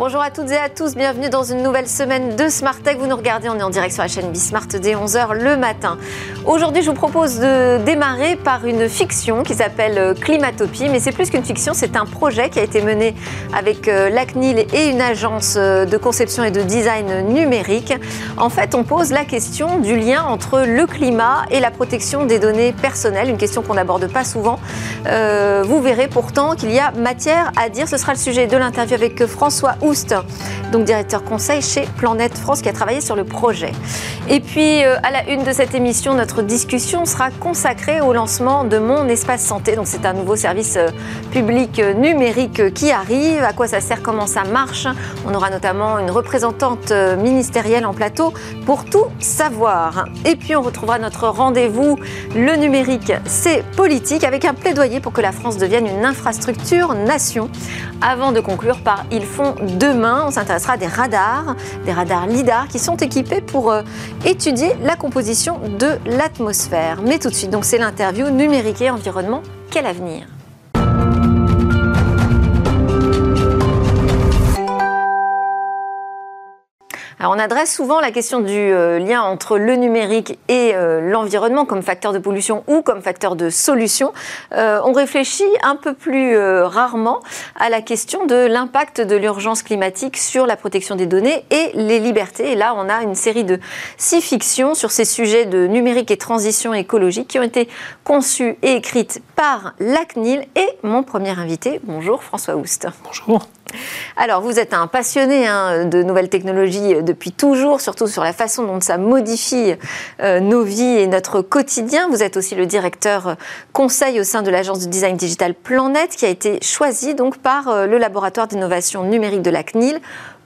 Bonjour à toutes et à tous, bienvenue dans une nouvelle semaine de Smart Tech. Vous nous regardez, on est en direct sur la chaîne Bismart dès 11h le matin. Aujourd'hui, je vous propose de démarrer par une fiction qui s'appelle Climatopie, mais c'est plus qu'une fiction, c'est un projet qui a été mené avec euh, l'ACNIL et une agence euh, de conception et de design numérique. En fait, on pose la question du lien entre le climat et la protection des données personnelles, une question qu'on n'aborde pas souvent. Euh, vous verrez pourtant qu'il y a matière à dire. Ce sera le sujet de l'interview avec François donc directeur conseil chez Planète France, qui a travaillé sur le projet. Et puis, euh, à la une de cette émission, notre discussion sera consacrée au lancement de Mon Espace Santé. Donc, c'est un nouveau service euh, public euh, numérique qui arrive. À quoi ça sert? Comment ça marche? On aura notamment une représentante ministérielle en plateau pour tout savoir. Et puis, on retrouvera notre rendez-vous. Le numérique, c'est politique, avec un plaidoyer pour que la France devienne une infrastructure nation. Avant de conclure par Ils font demain, on s'intéressera à des radars, des radars LIDAR qui sont équipés pour étudier la composition de l'atmosphère. Mais tout de suite, c'est l'interview numérique et environnement. Quel avenir? On adresse souvent la question du euh, lien entre le numérique et euh, l'environnement comme facteur de pollution ou comme facteur de solution. Euh, on réfléchit un peu plus rarement à la question de l'impact de l'urgence climatique sur la protection des données et les libertés. Et là, on a une série de six fictions sur ces sujets de numérique et transition écologique qui ont été conçues et écrites par l'ACNIL et mon premier invité. Bonjour François Oust. Bonjour. Alors, vous êtes un passionné hein, de nouvelles technologies euh, depuis toujours, surtout sur la façon dont ça modifie euh, nos vies et notre quotidien. Vous êtes aussi le directeur euh, conseil au sein de l'agence de design digital Planète, qui a été choisi donc par le laboratoire d'innovation numérique de la CNIL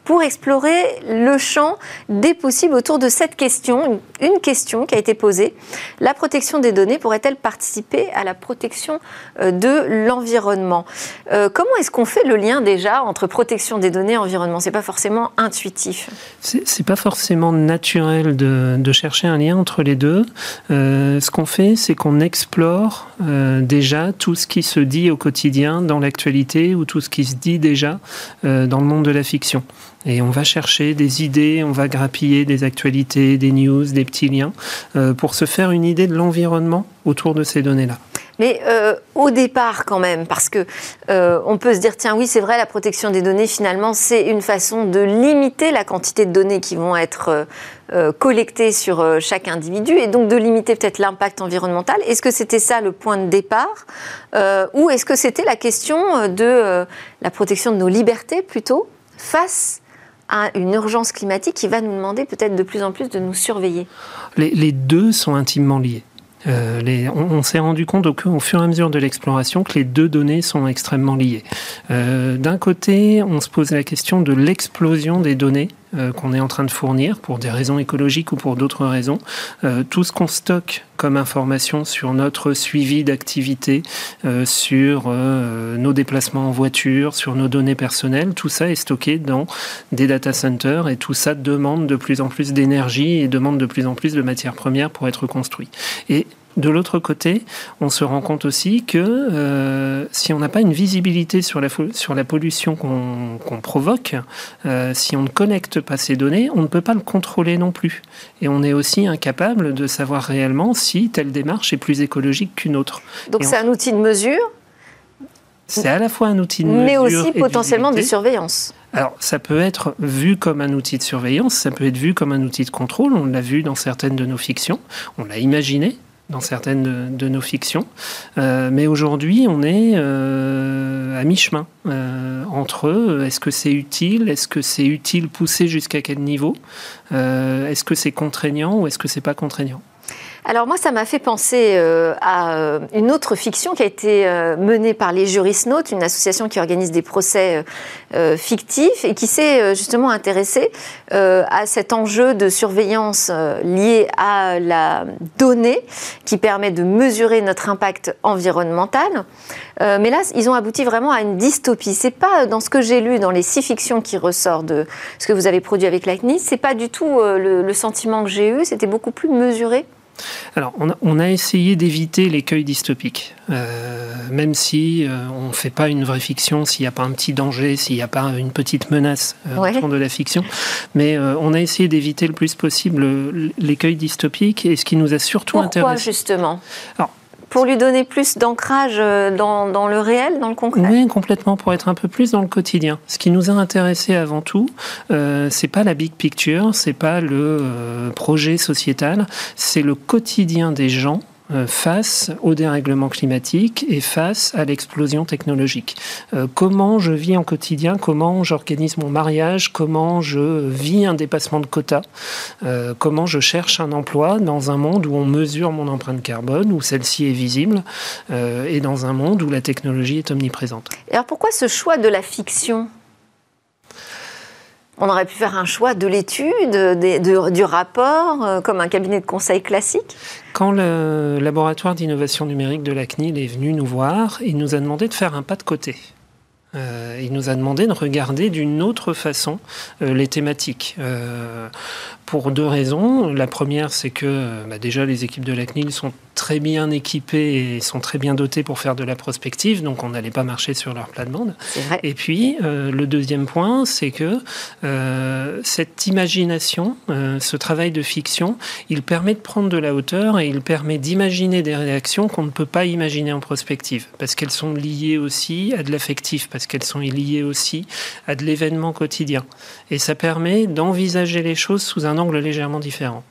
pour explorer le champ des possibles autour de cette question, une question qui a été posée. La protection des données pourrait-elle participer à la protection euh, de l'environnement? Euh, Comment est-ce qu'on fait le lien déjà entre protection des données et environnement? C'est pas forcément intuitif. C'est pas forcément naturel de, chercher un lien entre les deux. Euh, ce qu'on fait, c'est qu'on explore déjà tout ce qui se dit au quotidien dans l'actualité ou tout ce qui se dit déjà dans le monde de la fiction. Et on va chercher des idées, on va grappiller des actualités, des news, des petits liens, euh, pour se faire une idée de l'environnement autour de ces données-là. Mais euh, au départ, quand même, parce que euh, on peut se dire tiens oui c'est vrai la protection des données finalement c'est une façon de limiter la quantité de données qui vont être collectées sur chaque individu et donc de limiter peut-être l'impact environnemental. Est-ce que c'était ça le point de départ ou est-ce que c'était la question de la protection de nos libertés plutôt face à une urgence climatique qui va nous demander peut-être de plus en plus de nous surveiller les, deux sont intimement liés. Euh, on, s'est rendu compte au, fur et à mesure de l'exploration que les deux données sont extrêmement liées. Euh, d'un côté, on se pose la question de l'explosion des données euh, qu'on est en train de fournir pour des raisons écologiques ou pour d'autres raisons. Euh, tout ce qu'on stocke comme information sur notre suivi d'activité, euh, sur nos déplacements en voiture, sur nos données personnelles, tout ça est stocké dans des data centers et tout ça demande de plus en plus d'énergie et demande de plus en plus de matières premières pour être construit. De l'autre côté, on se rend compte aussi que euh, si on n'a pas une visibilité sur la, sur la pollution qu'on provoque, euh, si on ne connecte pas ces données, on ne peut pas le contrôler non plus. Et on est aussi incapable de savoir réellement si telle démarche est plus écologique qu'une autre. Donc c'est un outil de mesure c'est à la fois un outil de mesure. Mais aussi potentiellement de, de surveillance. Alors, ça peut être vu comme un outil de surveillance, ça peut être vu comme un outil de contrôle. On l'a vu dans certaines de nos fictions, on l'a imaginé dans certaines de, nos fictions. Euh, mais aujourd'hui, on est euh, à mi-chemin euh, entre est-ce que c'est utile, est-ce que c'est utile poussé jusqu'à quel niveau, est-ce que c'est contraignant ou est-ce que c'est pas contraignant? Alors moi, ça m'a fait penser euh, à euh, une autre fiction qui a été euh, menée par les Jurisnautes, une association qui organise des procès fictifs et qui s'est justement intéressée à cet enjeu de surveillance lié à la donnée qui permet de mesurer notre impact environnemental. mais là, ils ont abouti vraiment à une dystopie. C'est pas dans ce que j'ai lu dans les six fictions qui ressortent de ce que vous avez produit avec l'ACNIS, c'est pas du tout le, le sentiment que j'ai eu. C'était beaucoup plus mesuré alors, on a, essayé d'éviter l'écueil dystopique, euh, même si euh, on ne fait pas une vraie fiction, s'il n'y a pas un petit danger, s'il n'y a pas une petite menace euh, autour de la fiction. Mais on a essayé d'éviter le plus possible l'écueil dystopique, et ce qui nous a surtout Pourquoi, intéressé. justement? Pour lui donner plus d'ancrage euh, dans, le réel, dans le concret Oui, complètement, pour être un peu plus dans le quotidien. Ce qui nous a intéressé avant tout, euh, c'est pas la big picture, c'est pas le euh, projet sociétal, c'est le quotidien des gens face au dérèglement climatique et face à l'explosion technologique. Euh, comment je vis en quotidien, comment j'organise mon mariage, comment je vis un dépassement de quotas, euh, comment je cherche un emploi dans un monde où on mesure mon empreinte carbone, où celle-ci est visible, et dans un monde où la technologie est omniprésente. Alors pourquoi ce choix de la fiction? On aurait pu faire un choix de l'étude, du rapport, comme un cabinet de conseil classique quand le laboratoire d'innovation numérique de la CNIL est venu nous voir, il nous a demandé de faire un pas de côté. Euh, il nous a demandé de regarder d'une autre façon euh, les thématiques. Euh, pour deux raisons. La première, c'est que bah, déjà les équipes de la CNIL sont très bien équipées et sont très bien dotées pour faire de la prospective, donc on n'allait pas marcher sur leur plate-bande. Et puis, le deuxième point, c'est que cette imagination, ce travail de fiction, il permet de prendre de la hauteur et il permet d'imaginer des réactions qu'on ne peut pas imaginer en prospective, parce qu'elles sont liées aussi à de l'affectif, parce qu'elles sont liées aussi à de l'événement quotidien. Et ça permet d'envisager les choses sous un angle légèrement différent.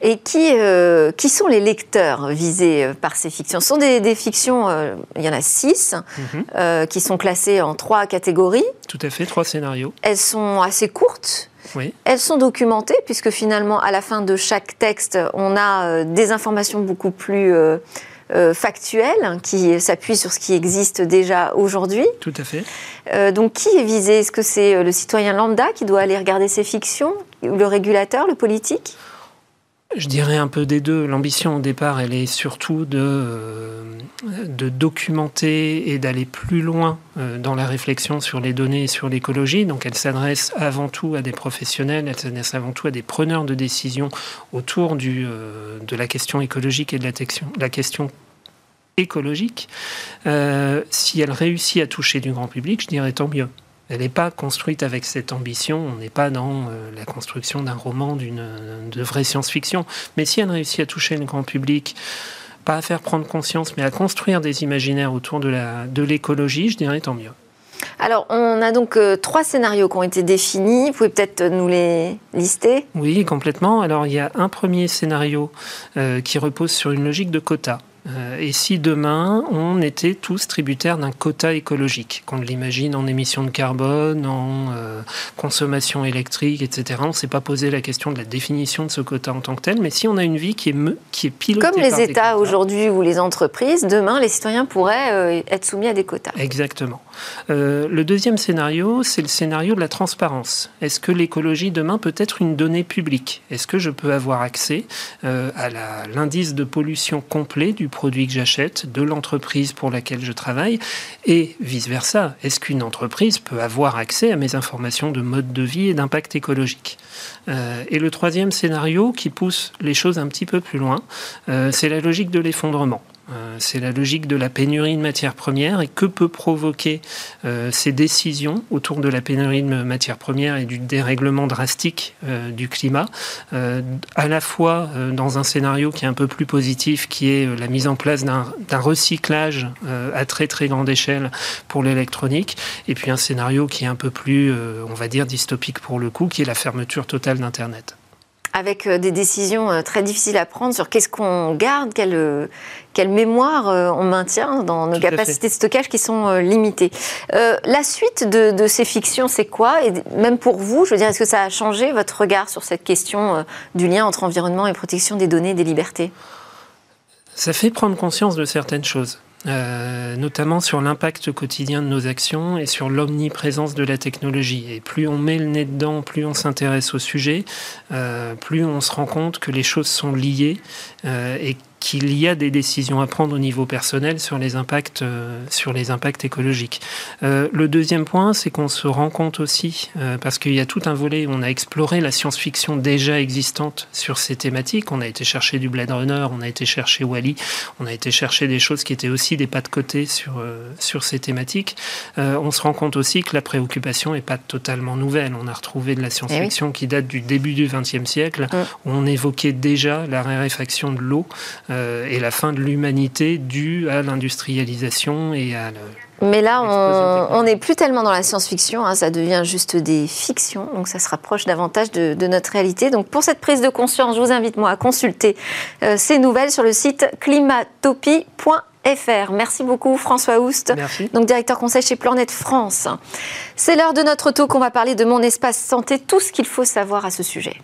Et qui, euh, qui sont les lecteurs visés euh, par ces fictions? Ce sont des, fictions, euh, il y en a six, mhm. qui sont classées en trois catégories. Tout à fait, trois scénarios. Elles sont assez courtes. Oui. Elles sont documentées, puisque finalement, à la fin de chaque texte, on a des informations beaucoup plus factuelles, qui s'appuient sur ce qui existe déjà aujourd'hui. Tout à fait. donc, qui est visé? Est-ce que c'est le citoyen lambda qui doit aller regarder ces fictions? Ou le régulateur, le politique? Je dirais un peu des deux. L'ambition au départ, elle est surtout de, euh, documenter et d'aller plus loin euh, dans la réflexion sur les données et sur l'écologie. Donc elle s'adresse avant tout à des professionnels, elle s'adresse avant tout à des preneurs de décision autour euh, de la question écologique et de la question écologique. si elle réussit à toucher du grand public, je dirais tant mieux. Elle n'est pas construite avec cette ambition, on n'est pas dans euh, la construction d'un roman, d'une, de vraie science-fiction. Mais si elle réussit à toucher le grand public, pas à faire prendre conscience, mais à construire des imaginaires autour de, l'écologie, je dirais tant mieux. Alors, on a donc euh, trois scénarios qui ont été définis. Vous pouvez peut-être nous les lister? Oui, complètement. Alors, il y a un premier scénario euh, qui repose sur une logique de quota. Euh, et si demain, on était tous tributaires d'un quota écologique, qu'on l'imagine en émissions de carbone, en euh, consommation électrique, etc. On ne s'est pas posé la question de la définition de ce quota en tant que tel, mais si on a une vie qui est, qui est pilotée Comme les États aujourd'hui ou les entreprises, demain, les citoyens pourraient euh, être soumis à des quotas. Exactement. le deuxième scénario, c'est le scénario de la transparence. Est-ce que l'écologie demain peut être une donnée publique? Est-ce que je peux avoir accès à l'indice de pollution complet du produit que j'achète, de l'entreprise pour laquelle je travaille, et vice-versa. Est-ce qu'une entreprise peut avoir accès à mes informations de mode de vie et d'impact écologique? Euh, Et le troisième scénario qui pousse les choses un petit peu plus loin, euh, c'est la logique de l'effondrement. Euh, c'est la logique de la pénurie de matières premières. Et que peut provoquer euh, ces décisions autour de la pénurie de matières premières et du dérèglement drastique euh, du climat, à la fois dans un scénario qui est un peu plus positif, qui est la mise en place d'un recyclage à très très grande échelle pour l'électronique, et puis un scénario qui est un peu plus, on va dire, dystopique pour le coup, qui est la fermeture totale d'Internet avec euh, des décisions euh, très difficiles à prendre sur qu'est-ce qu'on garde, quelle, euh, quelle mémoire on maintient dans nos capacités de stockage qui sont limitées. la suite de, ces fictions, c'est quoi? Et même pour vous, je veux dire, est-ce que ça a changé votre regard sur cette question du lien entre environnement et protection des données et des libertés? Ça fait prendre conscience de certaines choses. Euh, notamment sur l'impact quotidien de nos actions et sur l'omniprésence de la technologie. Et plus on met le nez dedans, plus on s'intéresse au sujet, euh, plus on se rend compte que les choses sont liées euh, et qu'il y a des décisions à prendre au niveau personnel sur les impacts, euh, sur les impacts écologiques. Euh, le deuxième point, c'est qu'on se rend compte aussi, euh, parce qu'il y a tout un volet, on a exploré la science-fiction déjà existante sur ces thématiques. On a été chercher du Blade Runner, on a été chercher Wally, on a été chercher des choses qui étaient aussi des pas de côté sur, sur ces thématiques. on se rend compte aussi que la préoccupation n'est pas totalement nouvelle. On a retrouvé de la science-fiction eh qui date du début du XXe siècle, mm. où on évoquait déjà la raréfaction de l'eau et la fin de l'humanité due à l'industrialisation et à mais là, on n'est plus tellement dans la science-fiction, hein, ça devient juste des fictions, donc ça se rapproche davantage de, notre réalité. Donc pour cette prise de conscience, je vous invite moi à consulter euh, ces nouvelles sur le site climatopie.fr. Merci beaucoup François Oust, donc directeur conseil chez Planète France. C'est l'heure de notre talk, on va parler de mon espace santé, tout ce qu'il faut savoir à ce sujet.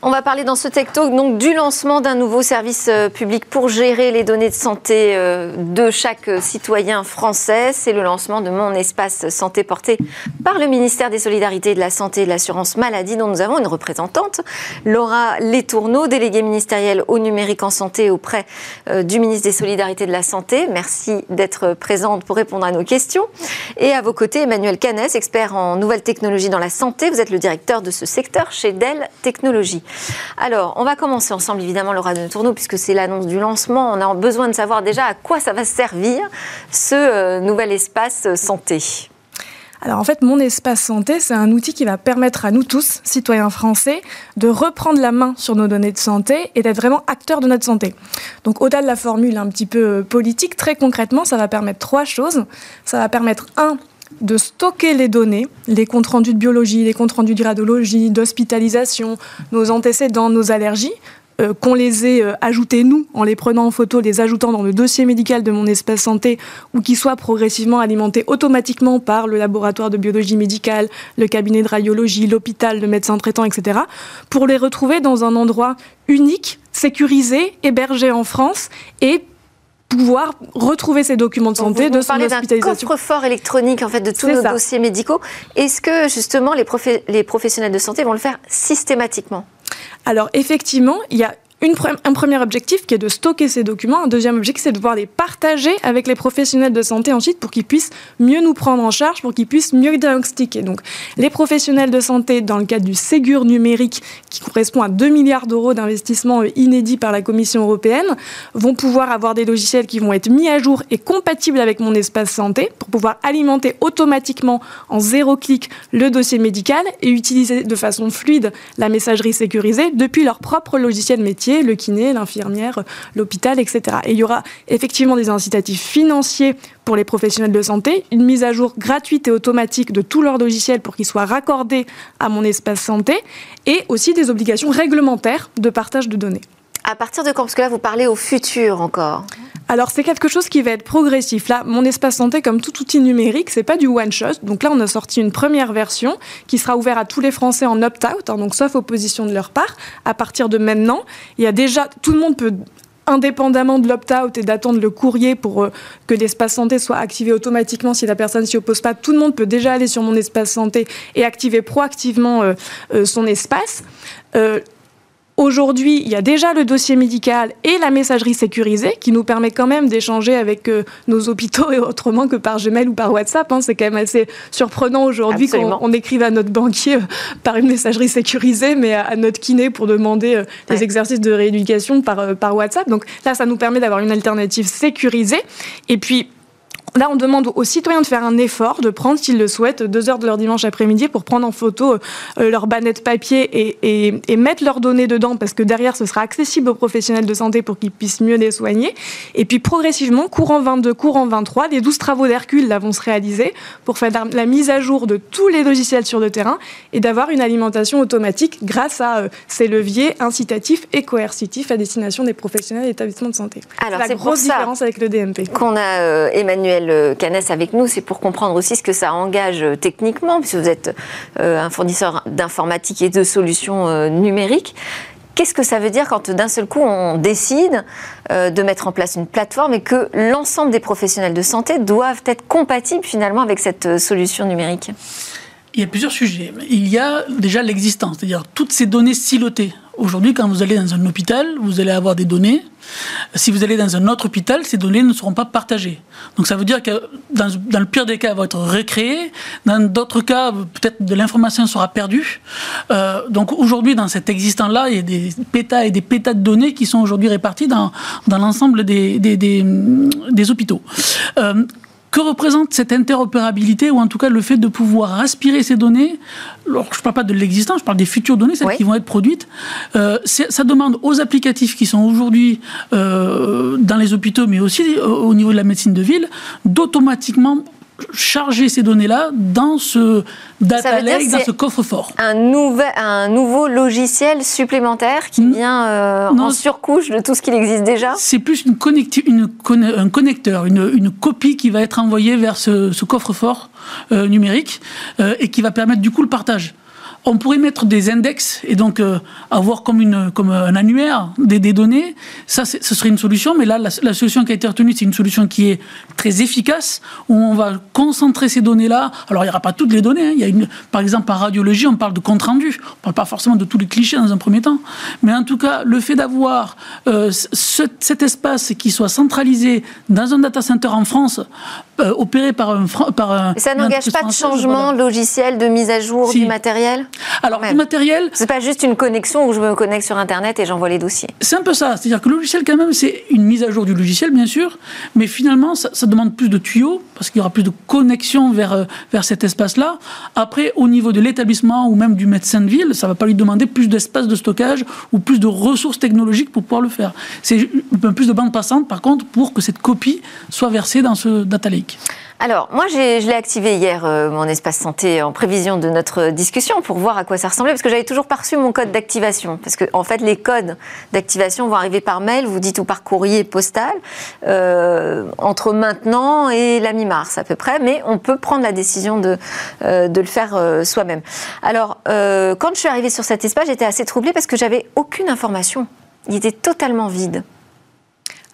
On va parler dans ce TechTalk donc du lancement d'un nouveau service euh, public pour gérer les données de santé euh, de chaque citoyen français. C'est le lancement de Mon Espace Santé porté par le ministère des Solidarités, de la Santé et de l'Assurance Maladie dont nous avons une représentante, Laura Letourneau, déléguée ministérielle au numérique en santé auprès euh, du ministre des Solidarités et de la Santé. Merci d'être présente pour répondre à nos questions. Et à vos côtés, Emmanuel Canès, expert en nouvelles technologies dans la santé. Vous êtes le directeur de ce secteur chez Dell Technologies. Alors, on va commencer ensemble, évidemment, Laura de Tourneau, puisque c'est l'annonce du lancement. On a besoin de savoir déjà à quoi ça va servir, ce euh, nouvel espace euh, santé. Alors en fait, mon espace santé, c'est un outil qui va permettre à nous tous, citoyens français, de reprendre la main sur nos données de santé et d'être vraiment acteurs de notre santé. Donc au-delà de la formule un petit peu politique, très concrètement, ça va permettre trois choses. Ça va permettre, un, de stocker les données, les comptes rendus de biologie, les comptes rendus de radiologie, d'hospitalisation, nos antécédents, nos allergies, euh, qu'on les ait euh, ajoutés nous, en les prenant en photo, les ajoutant dans le dossier médical de mon espace santé, ou qui soient progressivement alimentés automatiquement par le laboratoire de biologie médicale, le cabinet de radiologie, l'hôpital, le médecin traitant, etc., pour les retrouver dans un endroit unique, sécurisé, hébergé en France, et pouvoir retrouver ces documents de santé, de son hospitalisation. coffre-fort électronique en fait de tous nos dossiers médicaux. Est-ce que justement les, les professionnels de santé vont le faire systématiquement? Alors effectivement, il y a un premier objectif qui est de stocker ces documents. Un deuxième objectif, c'est de pouvoir les partager avec les professionnels de santé ensuite pour qu'ils puissent mieux nous prendre en charge, pour qu'ils puissent mieux diagnostiquer. Donc, les professionnels de santé, dans le cadre du Ségur numérique, qui correspond à 2 milliards d'euros d'investissement inédits par la Commission européenne, vont pouvoir avoir des logiciels qui vont être mis à jour et compatibles avec mon espace santé pour pouvoir alimenter automatiquement en zéro clic le dossier médical et utiliser de façon fluide la messagerie sécurisée depuis leur propre logiciel métier le kiné, l'infirmière, l'hôpital, etc. Et il y aura effectivement des incitatifs financiers pour les professionnels de santé, une mise à jour gratuite et automatique de tous leurs logiciels pour qu'ils soient raccordés à mon espace santé, et aussi des obligations réglementaires de partage de données. À partir de quand? Parce que là, vous parlez au futur encore. Alors c'est quelque chose qui va être progressif. Là, mon espace santé, comme tout outil numérique, c'est pas du one shot. Donc là, on a sorti une première version qui sera ouverte à tous les Français en opt-out, hein, donc sauf opposition de leur part. À partir de maintenant, il y a déjà tout le monde peut indépendamment de l'opt-out et d'attendre le courrier pour euh, que l'espace santé soit activé automatiquement si la personne s'y oppose pas, tout le monde peut déjà aller sur mon espace santé et activer proactivement euh, euh, son espace. Aujourd'hui, il y a déjà le dossier médical et la messagerie sécurisée qui nous permet quand même d'échanger avec euh, nos hôpitaux et autrement que par Gmail ou par WhatsApp. Hein. C'est quand même assez surprenant aujourd'hui qu'on écrive à notre banquier euh, par une messagerie sécurisée, mais à, notre kiné pour demander euh, des exercices de rééducation par, par WhatsApp. Donc là, ça nous permet d'avoir une alternative sécurisée. Et puis, Là, on demande aux citoyens de faire un effort, de prendre, s'ils le souhaitent, deux heures de leur dimanche après-midi pour prendre en photo euh, leur bannette papier et, mettre leurs données dedans, parce que derrière, ce sera accessible aux professionnels de santé pour qu'ils puissent mieux les soigner. Et puis, progressivement, courant 22, courant 23, les 12 travaux d'Hercule là, vont se réaliser pour faire la mise à jour de tous les logiciels sur le terrain et d'avoir une alimentation automatique grâce à euh, ces leviers incitatifs et coercitifs à destination des professionnels et établissements de santé. Alors, c'est la grosse différence avec le DMP. Qu'on a euh, Emmanuel Canès avec nous, c'est pour comprendre aussi ce que ça engage euh, techniquement, puisque vous êtes euh, un fournisseur d'informatique et de solutions euh, numériques. Qu'est-ce que ça veut dire quand d'un seul coup on décide de mettre en place une plateforme et que l'ensemble des professionnels de santé doivent être compatibles finalement avec cette solution numérique? Il y a plusieurs sujets. Il y a déjà l'existence, c'est-à-dire toutes ces données silotées. Aujourd'hui, quand vous allez dans un hôpital, vous allez avoir des données. Si vous allez dans un autre hôpital, ces données ne seront pas partagées. Donc ça veut dire que dans, le pire des cas, elles vont être recréées. Dans d'autres cas, peut-être de l'information sera perdue. Euh, donc aujourd'hui, dans cet existant-là, il y a des pétas et des pétas de données qui sont aujourd'hui répartis dans, l'ensemble des, hôpitaux. Euh, que représente cette interopérabilité ou en tout cas le fait de pouvoir aspirer ces données? Alors, Je ne parle pas de l'existant, je parle des futures données, celles qui vont être produites. Euh, ça demande aux applicatifs qui sont aujourd'hui euh, dans les hôpitaux, mais aussi au niveau de la médecine de ville, d'automatiquement charger ces données-là dans ce data lake, dans ce coffre-fort. Un, nouvel, un nouveau logiciel supplémentaire qui vient euh, en surcouche de tout ce qui existe déjà? C'est plus une une, un connecteur, une, une, copie qui va être envoyée vers ce, ce coffre-fort euh, numérique euh, et qui va permettre du coup le partage on pourrait mettre des index et donc euh, avoir comme, une, comme un annuaire des, données. Ça, ce serait une solution, mais là, la, solution qui a été retenue, c'est une solution qui est très efficace, où on va concentrer ces données-là. Alors, il n'y aura pas toutes les données. Hein. Il y a une, par exemple, en radiologie, on parle de compte rendu. On ne parle pas forcément de tous les clichés dans un premier temps. Mais en tout cas, le fait d'avoir euh, cet espace qui soit centralisé dans un data center en France, euh, opéré par un... Par un ça n'engage pas de changement logiciel, de mise à jour du matériel? Alors, le matériel. C'est pas juste une connexion où je me connecte sur Internet et j'envoie les dossiers. C'est un peu ça. C'est-à-dire que le logiciel, quand même, c'est une mise à jour du logiciel, bien sûr, mais finalement, ça, demande plus de tuyaux parce qu'il y aura plus de connexion vers, euh, vers cet espace-là. Après, au niveau de l'établissement ou même du médecin de ville, ça va pas lui demander plus d'espace de stockage ou plus de ressources technologiques pour pouvoir le faire. C'est plus de bande passante, par contre, pour que cette copie soit versée dans ce data lake. Alors, moi, je l'ai activé hier, euh, mon espace santé, en prévision de notre discussion, pour voir à quoi ça ressemblait, parce que j'avais toujours pas mon code d'activation. Parce que, en fait, les codes d'activation vont arriver par mail, vous dites, ou par courrier postal, euh, entre maintenant et la mi-mars, à peu près, mais on peut prendre la décision de, euh, de le faire soi-même. Alors, quand je suis arrivée sur cet espace, j'étais assez troublée parce que j'avais aucune information. Il était totalement vide.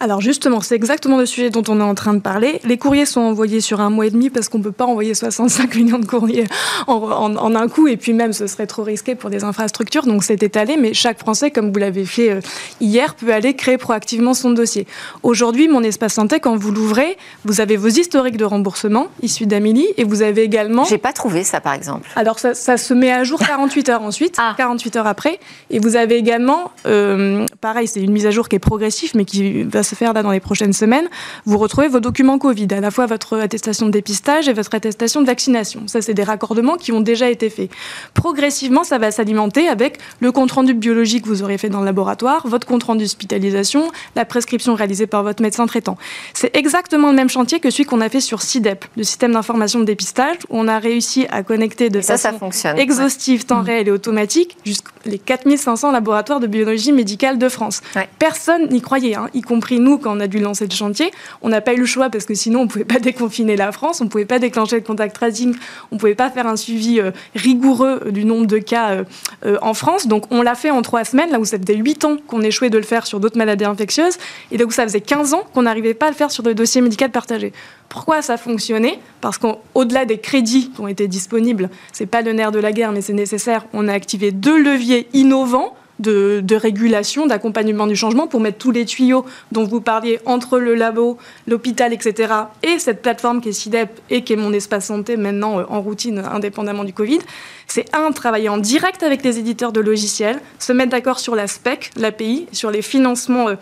Alors justement, c'est exactement le sujet dont on est en train de parler. Les courriers sont envoyés sur un mois et demi parce qu'on ne peut pas envoyer 65 millions de courriers en, un coup et puis même ce serait trop risqué pour des infrastructures, donc c'est étalé, mais chaque Français, comme vous l'avez fait euh, hier, peut aller créer proactivement son dossier. Aujourd'hui, mon espace santé, quand vous l'ouvrez, vous avez vos historiques de remboursement issus d'Amélie et vous avez également... J'ai pas trouvé ça par exemple. Alors ça, se met à jour 48 heures ensuite, 48 ah. heures après, et vous avez également, euh, pareil, c'est une mise à jour qui est progressive mais qui va se faire là dans les prochaines semaines, vous retrouvez vos documents Covid, à la fois votre attestation de dépistage et votre attestation de vaccination. Ça, c'est des raccordements qui ont déjà été faits. Progressivement, ça va s'alimenter avec le compte-rendu biologique que vous aurez fait dans le laboratoire, votre compte-rendu d'hospitalisation, la prescription réalisée par votre médecin traitant. C'est exactement le même chantier que celui qu'on a fait sur CIDEP, le système d'information de dépistage, où on a réussi à connecter de ça, façon exhaustive, temps mmh. réel et automatique, jusqu'aux 4500 laboratoires de biologie médicale de France. Personne n'y croyait, hein, y compris nous quand on a dû lancer le chantier, on n'a pas eu le choix parce que sinon on ne pouvait pas déconfiner la France, on ne pouvait pas déclencher le contact tracing, on ne pouvait pas faire un suivi euh, rigoureux du nombre de cas euh, euh, en France. Donc on l'a fait en trois semaines, là où ça faisait huit ans qu'on échouait de le faire sur d'autres maladies infectieuses, et là où ça faisait 15 ans qu'on n'arrivait pas à le faire sur le dossier médical partagé. Pourquoi ça a fonctionné? Parce qu'au-delà des crédits qui ont été disponibles, c'est pas le nerf de la guerre, mais c'est nécessaire, on a activé deux leviers innovants de, régulation, d'accompagnement du changement pour mettre tous les tuyaux dont vous parliez entre le labo, l'hôpital, etc. et cette plateforme qui est CIDEP et qui est mon espace santé maintenant euh, en routine indépendamment du Covid. C'est un, travailler en direct avec les éditeurs de logiciels, se mettre d'accord sur la spec, l'API, sur les financements euh,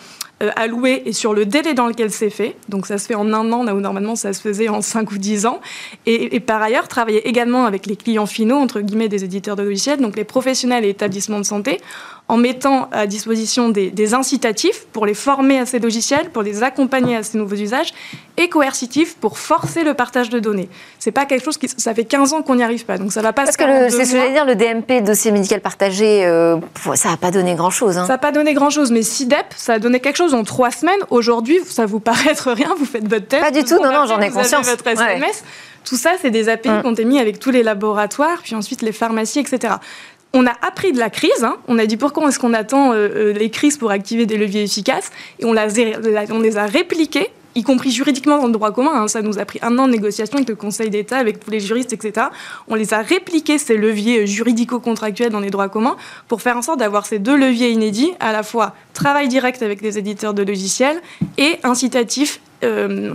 euh, alloués et sur le délai dans lequel c'est fait. Donc ça se fait en un an, là où normalement ça se faisait en cinq ou dix ans. Et, et, par ailleurs, travailler également avec les clients finaux, entre guillemets, des éditeurs de logiciels, donc les professionnels et établissements de santé, en mettant à disposition des, incitatifs pour les former à ces logiciels, pour les accompagner à ces nouveaux usages, et coercitifs pour forcer le partage de données. C'est pas quelque chose qui, ça fait 15 ans qu'on n'y arrive pas, donc ça va pas. Parce que c'est ce que j'allais dire, le DMP, dossier médical partagé, euh, ça n'a pas donné grand chose. Hein. Ça n'a pas donné grand chose, mais SIDEP, ça a donné quelque chose en trois semaines. Aujourd'hui, ça vous paraît être rien, vous faites votre test. Pas du tout, non, non, j'en ai conscience. votre SMS. Tout ça, c'est des API mm. qu'on a mis avec tous les laboratoires, puis ensuite les pharmacies, etc on a appris de la crise. Hein. On a dit pourquoi est-ce qu'on attend euh, euh, les crises pour activer des leviers efficaces? Et on, les a répliqués y compris juridiquement dans le droit commun. Hein. Ça nous a pris un an de négociation avec le Conseil d'État, avec tous les juristes, etc. On les a répliqués, ces leviers juridico-contractuels dans les droits communs, pour faire en sorte d'avoir ces deux leviers inédits, à la fois travail direct avec les éditeurs de logiciels et incitatif. Euh,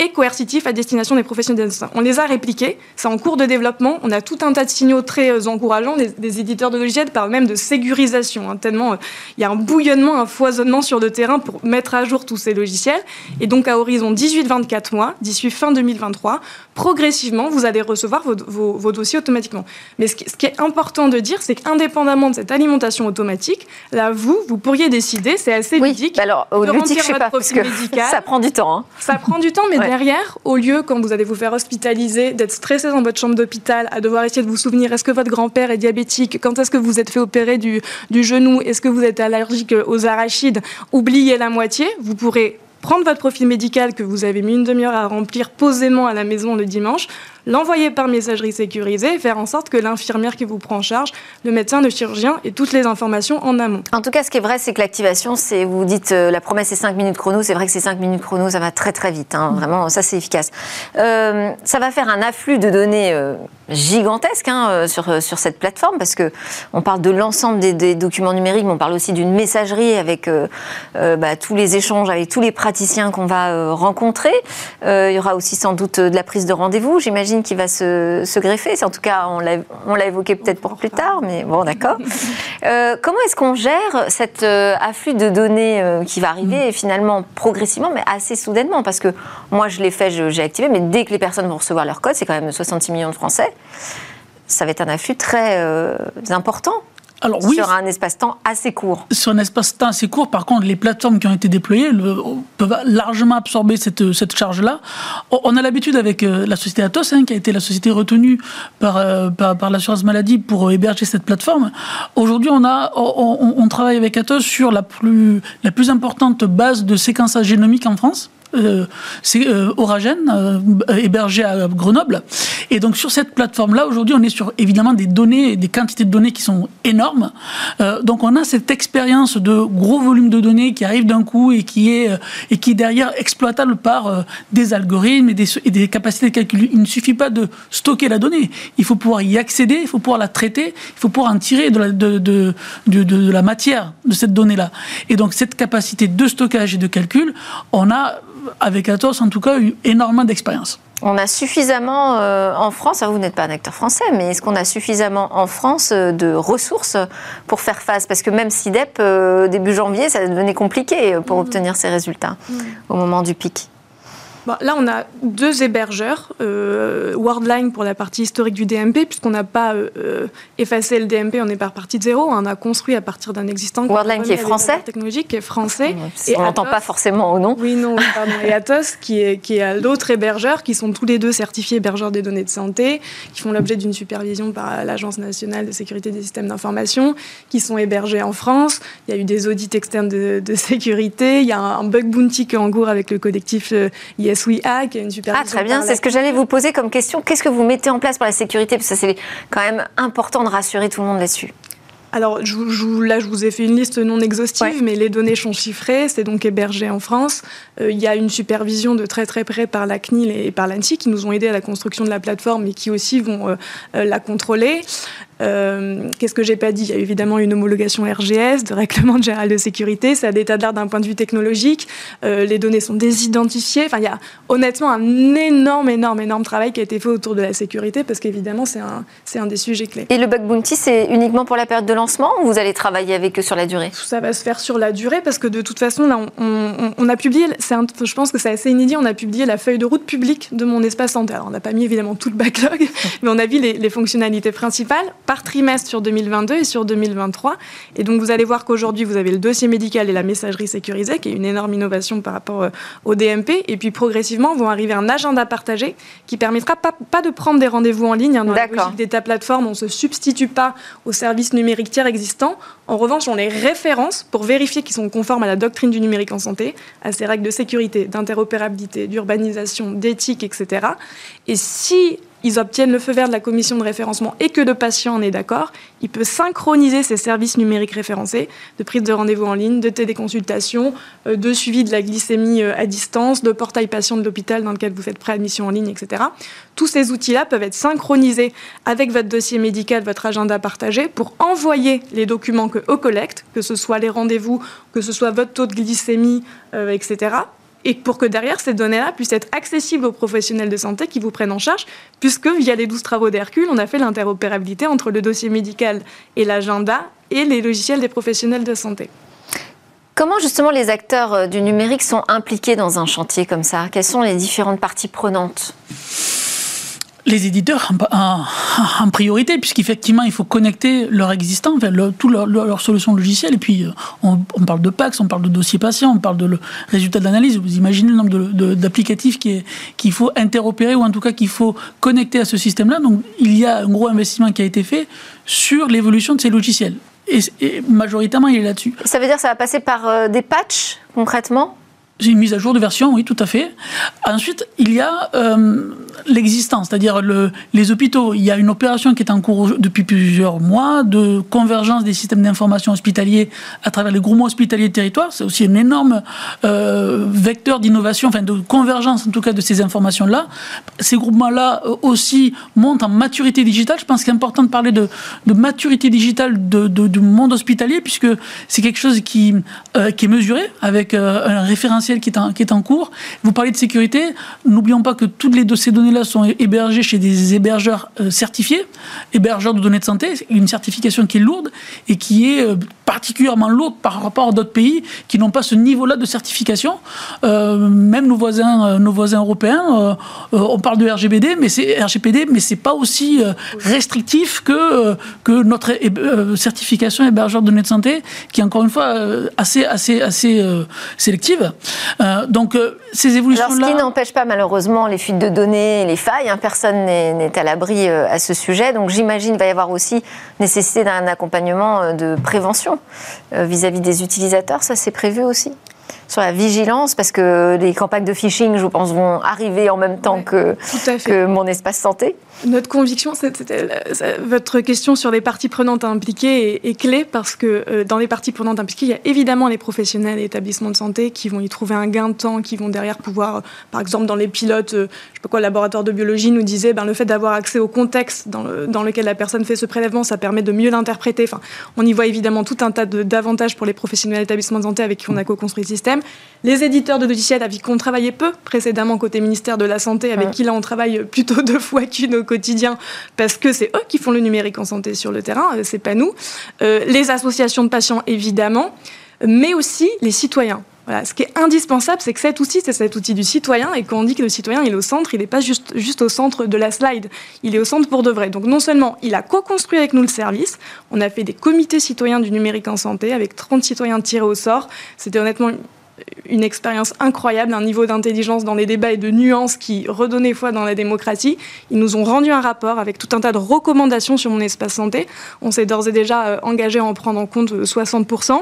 et coercitif à destination des professionnels On les a répliqués, c'est en cours de développement. On a tout un tas de signaux très euh, encourageants. Des, éditeurs de logiciels parlent même de sécurisation, hein, tellement euh, il y a un bouillonnement, un foisonnement sur le terrain pour mettre à jour tous ces logiciels. Et donc à horizon 18-24 mois, d'ici fin 2023, progressivement, vous allez recevoir vos, dossiers automatiquement. Mais ce qui, est important de dire, c'est qu'indépendamment de cette alimentation automatique, là, vous, vous pourriez décider, c'est assez ludique, bah alors, de ludique, remplir votre profil médical. Ça prend du temps. Hein. Ça prend du temps, mais derrière, au lieu, quand vous allez vous faire hospitaliser, d'être stressé dans votre chambre d'hôpital, à devoir essayer de vous souvenir, est-ce que votre grand-père est diabétique Quand est-ce que vous êtes fait opérer du, du genou Est-ce que vous êtes allergique aux arachides Oubliez la moitié, vous pourrez prendre votre profil médical que vous avez mis une demi-heure à remplir posément à la maison le dimanche, l'envoyer par messagerie sécurisée et faire en sorte que l'infirmière qui vous prend en charge, le médecin, le chirurgien et toutes les informations en amont. En tout cas, ce qui est vrai, c'est que l'activation, c'est, vous dites, euh, la promesse est 5 minutes chrono, c'est vrai que ces 5 minutes chrono, ça va très très vite, hein. vraiment, ça c'est efficace. Euh, ça va faire un afflux de données euh, gigantesque hein, sur, sur cette plateforme, parce que on parle de l'ensemble des, documents numériques, mais on parle aussi d'une messagerie avec bah, tous les échanges, avec tous les praticiens qu'on va rencontrer. il y aura aussi sans doute de la prise de rendez-vous, j'imagine qui va se, greffer. En tout cas, on l'a évoqué peut-être pour plus tard, mais bon, d'accord. Euh, comment est-ce qu'on gère cet euh, afflux de données euh, qui va arriver mm. finalement progressivement, mais assez soudainement? Parce que moi, je l'ai fait, j'ai activé, mais dès que les personnes vont recevoir leur code, c'est quand même 66 millions de Français, ça va être un afflux très important alors, oui, sur un espace-temps assez court. Sur un espace-temps assez court, par contre, les plateformes qui ont été déployées peuvent largement absorber cette, cette charge-là. On a l'habitude avec euh, la société Atos, hein, qui a été la société retenue par, euh, par, l'assurance maladie pour héberger cette plateforme. Aujourd'hui, on, a, on, on, travaille avec Atos sur la plus, la plus importante base de séquençage génomique en France. Euh, c'est euh, Oragène, euh, hébergé à Grenoble. Et donc sur cette plateforme-là, aujourd'hui, on est sur évidemment des données, des quantités de données qui sont énormes. donc on a cette expérience de gros volumes de données qui arrivent d'un coup et qui est et qui est derrière exploitable par des algorithmes et des, et des, capacités de calcul. Il ne suffit pas de stocker la donnée. Il faut pouvoir y accéder, il faut pouvoir la traiter, il faut pouvoir en tirer de la, de, de, de, de la matière de cette donnée-là. Et donc cette capacité de stockage et de calcul, on a avec Atos, en tout cas, eu énormément d'expérience. On a suffisamment euh, en France, vous n'êtes pas un acteur français, mais est-ce qu'on a suffisamment en France euh, de ressources pour faire face? Parce que même SIDEP, euh, début janvier, ça devenait compliqué pour mmh. obtenir ces résultats mmh. au moment du pic là, on a deux hébergeurs, euh, Worldline pour la partie historique du DMP, puisqu'on n'a pas euh, euh, effacé le DMP, on n'est pas reparti de zéro, on a construit à partir d'un existant. Worldline qui est français Technologique qui est français. et on n'entend pas forcément au nom. Oui, non, pardon. et Atos qui est, qui est l'autre hébergeur, qui sont tous les deux certifiés hébergeurs des données de santé, qui font l'objet d'une supervision par l'Agence nationale de sécurité des systèmes d'information, qui sont hébergés en France. Il y a eu des audits externes de, sécurité, il y a un, bug bounty qui est en cours avec le collectif IS Hack, une Ah, très bien, c'est ce que j'allais vous poser comme question. Qu'est-ce que vous mettez en place pour la sécurité? Parce que c'est quand même important de rassurer tout le monde là-dessus. Alors je, là, je vous ai fait une liste non exhaustive, mais les données sont chiffrées, c'est donc hébergé en France. Euh, il y a une supervision de très très près par la CNIL et par l'ANSI qui nous ont aidés à la construction de la plateforme et qui aussi vont euh, euh, la contrôler. Euh, qu'est-ce que j'ai pas dit? Il y a évidemment une homologation RGS, de règlement général de sécurité. C'est à l'état de l'art d'un point de vue technologique. Euh, les données sont désidentifiées. Enfin, il y a honnêtement un énorme, énorme, énorme travail qui a été fait autour de la sécurité parce qu'évidemment, c'est un, c'est un des sujets clés. Et le bug bounty, c'est uniquement pour la période de lancement ou vous allez travailler avec eux sur la durée? Ça va se faire sur la durée parce que de toute façon, là, on, a publié, un, je pense que c'est assez inédit, on a publié la feuille de route publique de mon espace santé. Alors, on n'a pas mis évidemment tout le backlog, mais on a vu les, les fonctionnalités principales par trimestre sur 2022 et sur 2023. Et donc vous allez voir qu'aujourd'hui, vous avez le dossier médical et la messagerie sécurisée, qui est une énorme innovation par rapport euh, au DMP. Et puis progressivement, vont arriver un agenda partagé qui permettra pas, pas de prendre des rendez-vous en ligne. Hein, dans la logique d'État plateforme, on ne se substitue pas aux services numériques tiers existants. En revanche, on les référence pour vérifier qu'ils sont conformes à la doctrine du numérique en santé, à ses règles de sécurité, d'interopérabilité, d'urbanisation, d'éthique, etc. Et si ils obtiennent le feu vert de la commission de référencement et que le patient en est d'accord, il peut synchroniser ses services numériques référencés, de prise de rendez-vous en ligne, de téléconsultation, euh, de suivi de la glycémie euh, à distance, de portail patient de l'hôpital dans lequel vous faites préadmission en ligne, etc. Tous ces outils-là peuvent être synchronisés avec votre dossier médical, votre agenda partagé, pour envoyer les documents que eux collectent, que ce soit les rendez-vous, que ce soit votre taux de glycémie, euh, etc et pour que derrière ces données-là puissent être accessibles aux professionnels de santé qui vous prennent en charge, puisque via les 12 travaux d'Hercule, on a fait l'interopérabilité entre le dossier médical et l'agenda et les logiciels des professionnels de santé. Comment justement les acteurs euh, du numérique sont impliqués dans un chantier comme ça? Quelles sont les différentes parties prenantes? Les éditeurs en, priorité, puisqu'effectivement, il faut connecter leur existant, enfin, toutes leurs leur, solutions logicielles. Et puis, euh, on, parle de PAX, on parle de dossier patient, on parle de le, résultat d'analyse. Vous imaginez le nombre d'applicatifs qu'il faut interopérer ou en tout cas qu'il faut connecter à ce système-là. Donc, il y a un gros investissement qui a été fait sur l'évolution de ces logiciels. Et, majoritairement, il est là-dessus. Ça veut dire que ça va passer par euh, des patchs, concrètement? C'est une mise à jour de version, oui, tout à fait. Ensuite, il y a euh, l'existence, c'est-à-dire le, les hôpitaux. Il y a une opération qui est en cours depuis plusieurs mois de convergence des systèmes d'information hospitaliers à travers les groupements hospitaliers de territoire. C'est aussi un énorme euh, vecteur d'innovation, enfin de convergence en tout cas de ces informations-là. Ces groupements-là euh, aussi montent en maturité digitale. Je pense qu'il est important de parler de, maturité digitale du monde hospitalier puisque c'est quelque chose qui, qui est mesuré avec un référentiel qui est, en, cours. Vous parlez de sécurité. N'oublions pas que toutes les, ces données là sont hébergés chez des hébergeurs euh, certifiés, hébergeurs de données de santé, une certification qui est lourde et qui est euh, particulièrement lourde par rapport à d'autres pays qui n'ont pas ce niveau-là de certification. Euh, même nos voisins, nos voisins européens, on parle de RGPD, mais c'est RGPD, mais c'est pas aussi restrictif que que notre certification hébergeur de données de santé, qui est encore une fois assez assez assez sélective. donc ces évolutions-là. Ce qui n'empêche pas malheureusement les fuites de données les failles. Hein. personne n'est à l'abri euh, à ce sujet. Donc j'imagine qu'il va y avoir aussi nécessité d'un accompagnement euh, de prévention vis-à-vis des utilisateurs. Ça, c'est prévu aussi? Sur la vigilance, parce que les campagnes de phishing, je pense, vont arriver en même temps que, que mon espace santé. Notre conviction, c'était votre question sur les parties prenantes impliquées est, clé parce que euh, dans les parties prenantes impliquées, il y a évidemment les professionnels et établissements de santé qui vont y trouver un gain de temps, qui vont derrière pouvoir, euh, par exemple, dans les pilotes, euh, je sais pas quoi, le laboratoire de biologie nous disait, ben, le fait d'avoir accès au contexte dans, dans, lequel la personne fait ce prélèvement, ça permet de mieux l'interpréter. Enfin, on y voit évidemment tout un tas d'avantages pour les professionnels et établissements de santé avec qui on a co-construit le système. Les éditeurs de logiciels avec qui on travaillait peu précédemment côté ministère de la Santé, avec qui là on travaille plutôt deux fois qu'une au quotidien, parce que c'est eux qui font le numérique en santé sur le terrain, euh, c'est pas nous. Euh, les associations de patients évidemment, mais aussi les citoyens. Voilà. Ce qui est indispensable, c'est que cet outil, c'est cet outil du citoyen, et quand on dit que le citoyen il est au centre, il n'est pas juste, juste au centre de la slide, il est au centre pour de vrai. Donc non seulement il a co-construit avec nous le service, on a fait des comités citoyens du numérique en santé avec 30 citoyens tirés au sort. C'était honnêtement une expérience incroyable, un niveau d'intelligence dans les débats et de nuances qui redonnait foi dans la démocratie. Ils nous ont rendu un rapport avec tout un tas de recommandations sur mon espace santé. On s'est d'ores et déjà euh, engagé à en prendre en compte 60%, euh,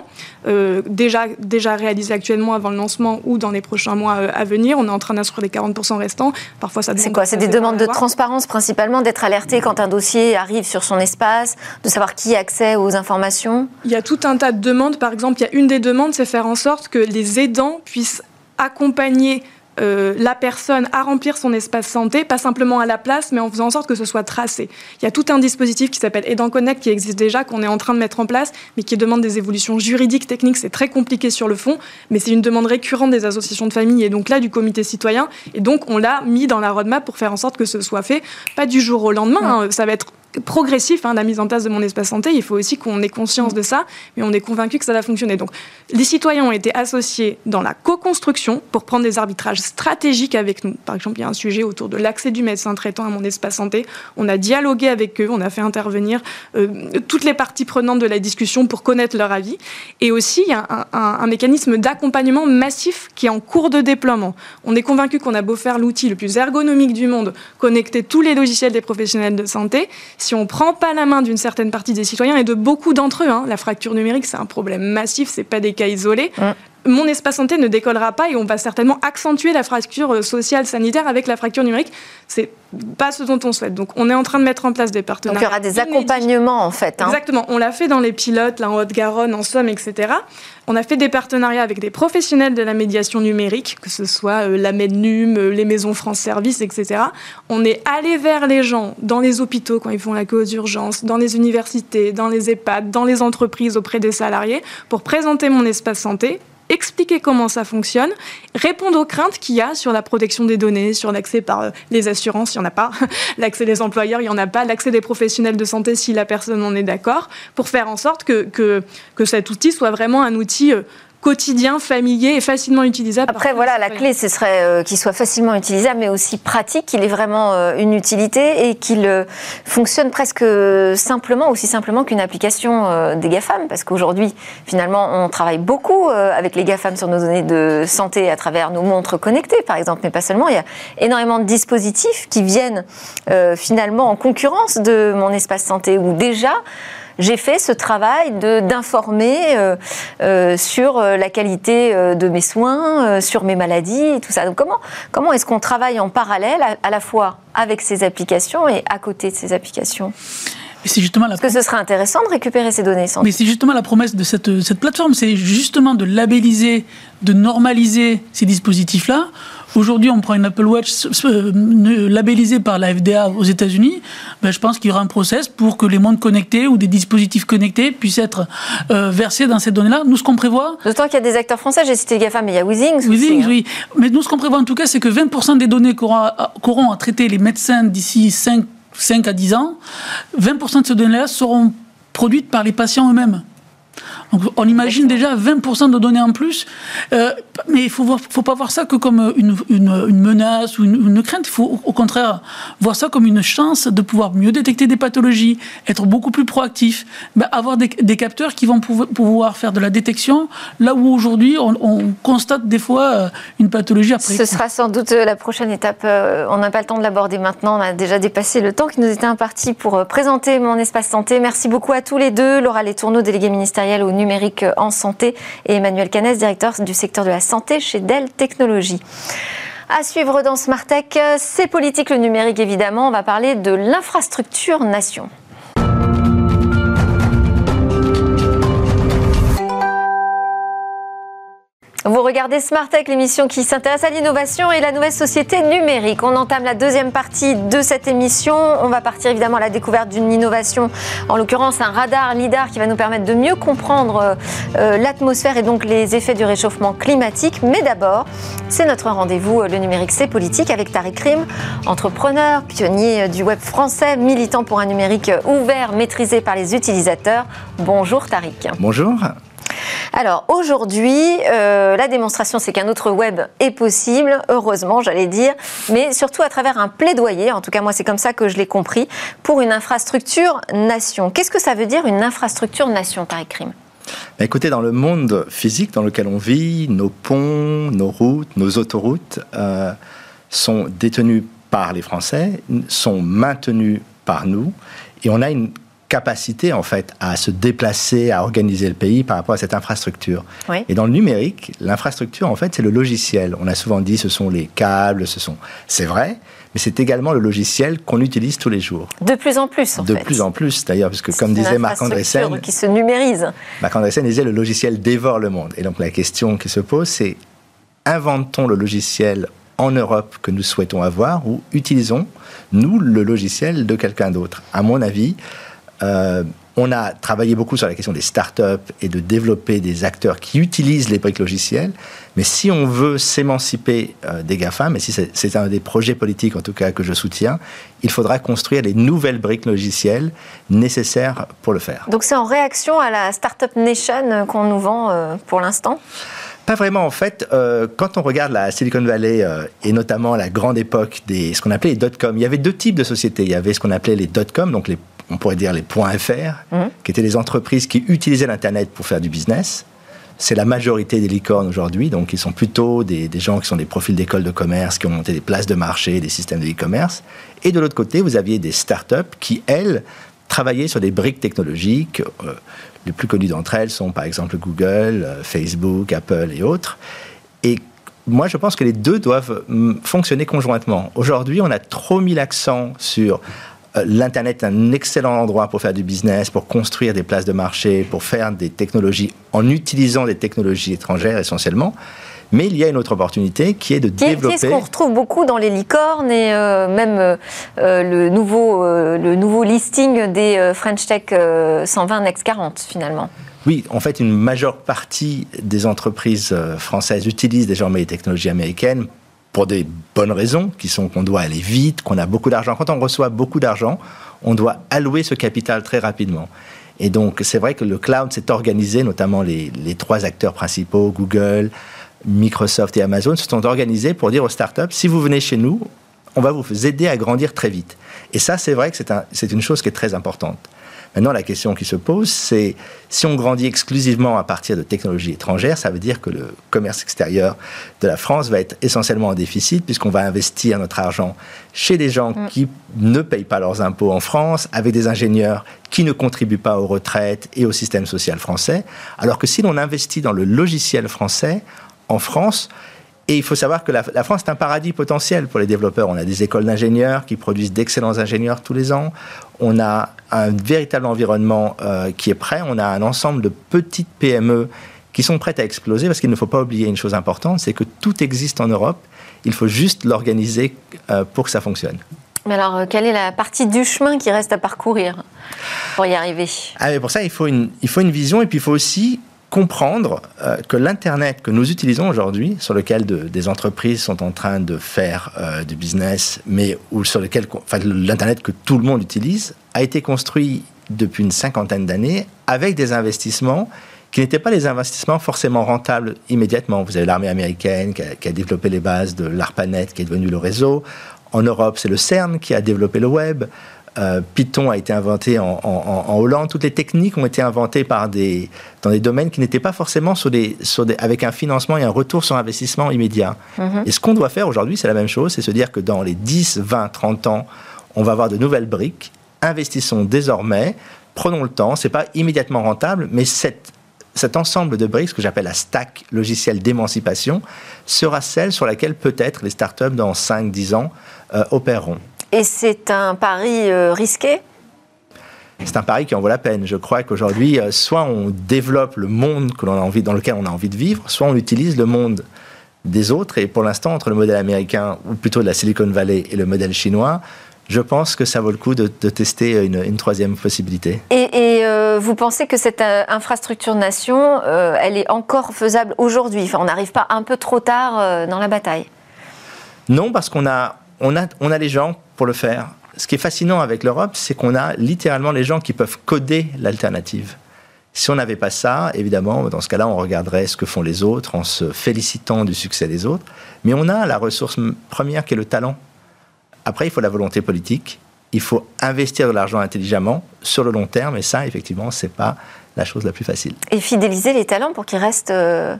euh, déjà, déjà réalisé actuellement avant le lancement ou dans les prochains mois à venir. On est en train d'instruire les 40% restants. Parfois, ça C'est quoi? C'est des demandes de transparence principalement, d'être alerté quand un dossier arrive sur son espace, de savoir qui a accès aux informations? Il y a tout un tas de demandes. Par exemple, il y a une des demandes, c'est faire en sorte que les aidants puissent accompagner euh, la personne à remplir son espace santé, pas simplement à la place, mais en faisant en sorte que ce soit tracé. Il y a tout un dispositif qui s'appelle Aidant Connect qui existe déjà, qu'on est en train de mettre en place, mais qui demande des évolutions juridiques, techniques. C'est très compliqué sur le fond, mais c'est une demande récurrente des associations de famille et donc là du comité citoyen. Et donc on l'a mis dans la roadmap pour faire en sorte que ce soit fait, pas du jour au lendemain. Hein. ça va être progressif, hein, la mise en place de mon espace santé. Il faut aussi qu'on ait conscience de ça, mais on est convaincu que ça va fonctionner. Donc, les citoyens ont été associés dans la co-construction pour prendre des arbitrages stratégiques avec nous. Par exemple, il y a un sujet autour de l'accès du médecin traitant à mon espace santé. On a dialogué avec eux, on a fait intervenir euh, toutes les parties prenantes de la discussion pour connaître leur avis. Et aussi, il y a un, un mécanisme d'accompagnement massif qui est en cours de déploiement. On est convaincu qu'on a beau faire l'outil le plus ergonomique du monde, connecter tous les logiciels des professionnels de santé si on ne prend pas la main d'une certaine partie des citoyens et de beaucoup d'entre eux, hein, la fracture numérique, c'est un problème massif, c'est pas des cas isolés. Mon espace santé ne décollera pas et on va certainement accentuer la fracture sociale sanitaire avec la fracture numérique. C'est pas ce dont on souhaite. Donc, on est en train de mettre en place des partenariats. Donc, il y aura des accompagnements, en fait. Hein. Exactement. On l'a fait dans les pilotes, là, en Haute-Garonne, en Somme, etc. On a fait des partenariats avec des professionnels de la médiation numérique, que ce soit euh, la Mednum, euh, les maisons France Service, etc. On est allé vers les gens dans les hôpitaux quand ils font la cause d'urgence, dans les universités, dans les EHPAD, dans les entreprises auprès des salariés, pour présenter mon espace santé expliquer comment ça fonctionne, répondre aux craintes qu'il y a sur la protection des données, sur l'accès par euh, les assurances, il n'y en a pas, l'accès des employeurs, il n'y en a pas, l'accès des professionnels de santé si la personne en est d'accord, pour faire en sorte que, que, cet outil soit vraiment un outil euh, quotidien, familier et facilement utilisable. Après, voilà, la clé, ce serait euh, qu'il soit facilement utilisable, mais aussi pratique, qu'il ait vraiment euh, une utilité et qu'il euh, fonctionne presque simplement, aussi simplement qu'une application des GAFAM, parce qu'aujourd'hui, finalement, on travaille beaucoup avec les GAFAM sur nos données de santé à travers nos montres connectées, par exemple, mais pas seulement. Il y a énormément de dispositifs qui viennent finalement en concurrence de mon espace santé, où déjà, j'ai fait ce travail d'informer euh, euh, sur euh, la qualité de mes soins, sur mes maladies et tout ça. Donc comment, comment est-ce qu'on travaille en parallèle à, la fois avec ces applications et à côté de ces applications? C'est justement Parce que ce serait intéressant de récupérer ces données. Mais c'est justement la promesse de cette, cette plateforme, c'est justement de labelliser, de normaliser ces dispositifs-là Aujourd'hui, on prend une Apple Watch labellisée par la FDA aux États-Unis. Ben, je pense qu'il y aura un process pour que les montres connectés ou des dispositifs connectés puissent être euh, versés dans ces données-là. Nous, ce qu'on prévoit. D'autant qu'il y a des acteurs français, j'ai cité GAFA, mais il y a Withings. Withings, hein. oui. Mais nous, ce qu'on prévoit en tout cas, c'est que 20% des données qu'auront à traiter les médecins d'ici 5, 5 à 10 ans, 20% de ces données-là seront produites par les patients eux-mêmes. Donc on imagine déjà 20% de données en plus, euh, mais il ne faut, pas voir ça que comme une, menace ou une, crainte, il faut au contraire voir ça comme une chance de pouvoir mieux détecter des pathologies, être beaucoup plus proactif, ben, avoir des, capteurs qui vont pouvoir faire de la détection. Là où aujourd'hui on, constate des fois euh, une pathologie après. Ce sera sans doute euh, la prochaine étape, on n'a pas le temps de l'aborder maintenant, on a déjà dépassé le temps qui nous était imparti pour présenter mon espace santé. Merci beaucoup à tous les deux, Laura Letourneau, déléguée ministérielle au numérique en santé, et Emmanuel Canès, directeur du secteur de la santé chez Dell Technologies. À suivre dans Smart Tech, c'est politique le numérique évidemment. On va parler de l'infrastructure nation. Vous regardez Smart Tech, l'émission qui s'intéresse à l'innovation et la nouvelle société numérique. On entame la deuxième partie de cette émission. On va partir évidemment à la découverte d'une innovation, en l'occurrence un radar LIDAR qui va nous permettre de mieux comprendre euh, euh, l'atmosphère et donc les effets du réchauffement climatique. Mais d'abord, c'est notre rendez-vous, euh, le numérique c'est politique, avec Tariq Rim, entrepreneur, pionnier du web français, militant pour un numérique ouvert, maîtrisé par les utilisateurs. Bonjour Tariq. Bonjour. Alors aujourd'hui, euh, la démonstration, c'est qu'un autre web est possible, heureusement, j'allais dire, mais surtout à travers un plaidoyer, en tout cas moi c'est comme ça que je l'ai compris, pour une infrastructure nation. Qu'est-ce que ça veut dire une infrastructure nation, Tariq Krim? Bah, Écoutez, dans le monde physique dans lequel on vit, nos ponts, nos routes, nos autoroutes euh, sont détenus par les Français, sont maintenus par nous, et on a une capacité en fait à se déplacer, à organiser le pays par rapport à cette infrastructure. Et dans le numérique, l'infrastructure en fait c'est le logiciel. On a souvent dit ce sont les câbles, ce sont c'est vrai, mais c'est également le logiciel qu'on utilise tous les jours. De plus en plus en De plus en plus d'ailleurs parce que comme disait Marc Andreessen qui se numérise. Marc Andreessen disait le logiciel dévore le monde. Et donc la question qui se pose c'est inventons le logiciel en Europe que nous souhaitons avoir ou utilisons nous le logiciel de quelqu'un d'autre? À mon avis, euh, on a travaillé beaucoup sur la question des startups et de développer des acteurs qui utilisent les briques logicielles. Mais si on veut s'émanciper euh, des GAFAM, et si c'est un des projets politiques en tout cas que je soutiens, il faudra construire les nouvelles briques logicielles nécessaires pour le faire. Donc c'est en réaction à la Startup Nation qu'on nous vend euh, pour l'instant? Pas vraiment en fait. quand on regarde la Silicon Valley et notamment la grande époque des ce qu'on appelait les dot-com, il y avait deux types de sociétés. Il y avait ce qu'on appelait les dot-com, donc les on pourrait dire les points .fr, mhm. qui étaient les entreprises qui utilisaient l'Internet pour faire du business. C'est la majorité des licornes aujourd'hui, donc ils sont plutôt des, gens qui sont des profils d'écoles de commerce, qui ont monté des places de marché, des systèmes de e-commerce. Et de l'autre côté, vous aviez des startups qui, elles, travailler sur des briques technologiques. les plus connues d'entre elles sont par exemple Google, Facebook, Apple et autres. Et moi, je pense que les deux doivent mm, fonctionner conjointement. Aujourd'hui, on a trop mis l'accent sur euh, L'Internet est un excellent endroit pour faire du business, pour construire des places de marché, pour faire des technologies en utilisant des technologies étrangères essentiellement. Mais il y a une autre opportunité qui est de développer. Qui ce qu'on retrouve beaucoup dans les licornes et euh, même euh, le, nouveau, le nouveau listing des French Tech 120 Next 40 finalement. Oui, en fait, une majeure partie des entreprises françaises utilisent désormais les technologies américaines pour des bonnes raisons, qui sont qu'on doit aller vite, qu'on a beaucoup d'argent. Quand on reçoit beaucoup d'argent, on doit allouer ce capital très rapidement. Et donc, c'est vrai que le cloud s'est organisé, notamment les, trois acteurs principaux, Google, Microsoft et Amazon, se sont organisés pour dire aux startups, si vous venez chez nous, on va vous aider à grandir très vite. Et ça, c'est vrai que c'est une chose qui est très importante. Maintenant, la question qui se pose, c'est si on grandit exclusivement à partir de technologies étrangères, ça veut dire que le commerce extérieur de la France va être essentiellement en déficit puisqu'on va investir notre argent chez des gens mm. qui ne payent pas leurs impôts en France, avec des ingénieurs qui ne contribuent pas aux retraites et au système social français, alors que si l'on investit dans le logiciel français en France, et il faut savoir que la, France est un paradis potentiel pour les développeurs. On a des écoles d'ingénieurs qui produisent d'excellents ingénieurs tous les ans. On a un véritable environnement euh, qui est prêt. On a un ensemble de petites PME qui sont prêtes à exploser parce qu'il ne faut pas oublier une chose importante, c'est que tout existe en Europe. Il faut juste l'organiser euh, pour que ça fonctionne. Mais alors, euh, quelle est la partie du chemin qui reste à parcourir pour y arriver? Ah, Pour ça, il faut, une, il faut une vision et puis il faut aussi comprendre euh, que l'Internet que nous utilisons aujourd'hui, sur lequel des entreprises sont en train de faire euh, du business, mais ou sur lequel, enfin, l'Internet que tout le monde utilise, a été construit depuis une cinquantaine d'années avec des investissements qui n'étaient pas les investissements forcément rentables immédiatement. Vous avez l'armée américaine qui a, qui a, développé les bases de l'ARPANET, qui est devenu le réseau. En Europe, c'est le CERN qui a développé le web. Euh, Python a été inventé en, Hollande. Toutes les techniques ont été inventées par des, dans des domaines qui n'étaient pas forcément sur des, avec un financement et un retour sur investissement immédiat. Mhm. Et ce qu'on doit faire aujourd'hui, c'est la même chose, c'est se dire que dans les 10, 20, 30 ans, on va avoir de nouvelles briques. Investissons désormais, prenons le temps, c'est pas immédiatement rentable, mais cette, cet ensemble de briques, ce que j'appelle la stack logicielle d'émancipation, sera celle sur laquelle peut-être les startups dans 5-10 ans euh, opéreront. Et c'est un pari euh, risqué? C'est un pari qui en vaut la peine. Je crois qu'aujourd'hui, euh, soit on développe le monde que l'on a envie, dans lequel on a envie de vivre, soit on utilise le monde des autres. Et pour l'instant, entre le modèle américain, ou plutôt de la Silicon Valley, et le modèle chinois, je pense que ça vaut le coup de, tester une, troisième possibilité. Et, euh, vous pensez que cette infrastructure nation, elle est encore faisable aujourd'hui? Enfin, On n'arrive pas un peu trop tard dans la bataille? Non, parce qu'on a, on a, on a les gens pour le faire. Ce qui est fascinant avec l'Europe, c'est qu'on a littéralement les gens qui peuvent coder l'alternative. Si on n'avait pas ça, évidemment, dans ce cas-là, on regarderait ce que font les autres en se félicitant du succès des autres. Mais on a la ressource première qui est le talent. Après, il faut la volonté politique. Il faut investir de l'argent intelligemment sur le long terme. Et ça, effectivement, c'est pas la chose la plus facile. Et fidéliser les talents pour qu'ils restent euh,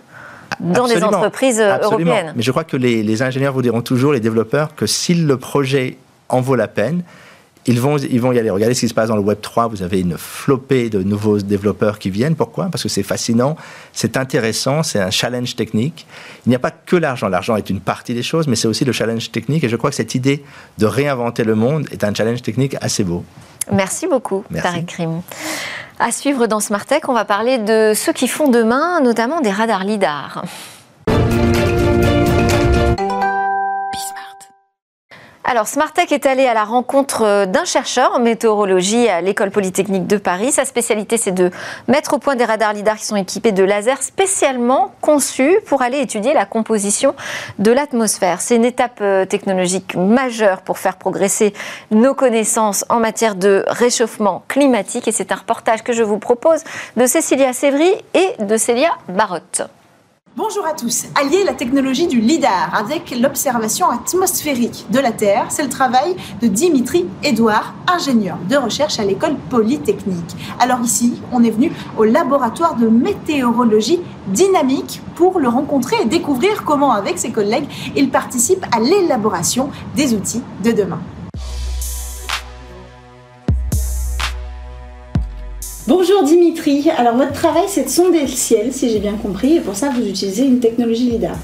dans des entreprises euh, européennes. Mais je crois que les, les ingénieurs vous diront toujours, les développeurs, que si le projet en vaut la peine. Ils vont, ils vont y aller. Regardez ce qui se passe dans le Web 3. Vous avez une flopée de nouveaux développeurs qui viennent. Pourquoi? Parce que c'est fascinant, c'est intéressant, c'est un challenge technique. Il n'y a pas que l'argent. L'argent est une partie des choses, mais c'est aussi le challenge technique. Et je crois que cette idée de réinventer le monde est un challenge technique assez beau. Merci beaucoup, Tarek Krim. À suivre dans Smart Tech, on va parler de ceux qui font demain, notamment des radars LIDAR. Alors, Smartech est allé à la rencontre euh, d'un chercheur en météorologie à l'École Polytechnique de Paris. Sa spécialité, c'est de mettre au point des radars lidar qui sont équipés de lasers spécialement conçus pour aller étudier la composition de l'atmosphère. C'est une étape euh, technologique majeure pour faire progresser nos connaissances en matière de réchauffement climatique. Et c'est un reportage que je vous propose de Cécilia Sévry et de Célia Barotte. Bonjour à tous. Allier la technologie du LIDAR avec l'observation atmosphérique de la Terre, c'est le travail de Dimitri Edouard, ingénieur de recherche à l'école Polytechnique. Alors ici, on est venu au laboratoire de météorologie dynamique pour le rencontrer et découvrir comment, avec ses collègues, il participe à l'élaboration des outils de demain. Bonjour Dimitri. Alors votre travail c'est de sonder le ciel, si j'ai bien compris, et pour ça vous utilisez une technologie LIDAR.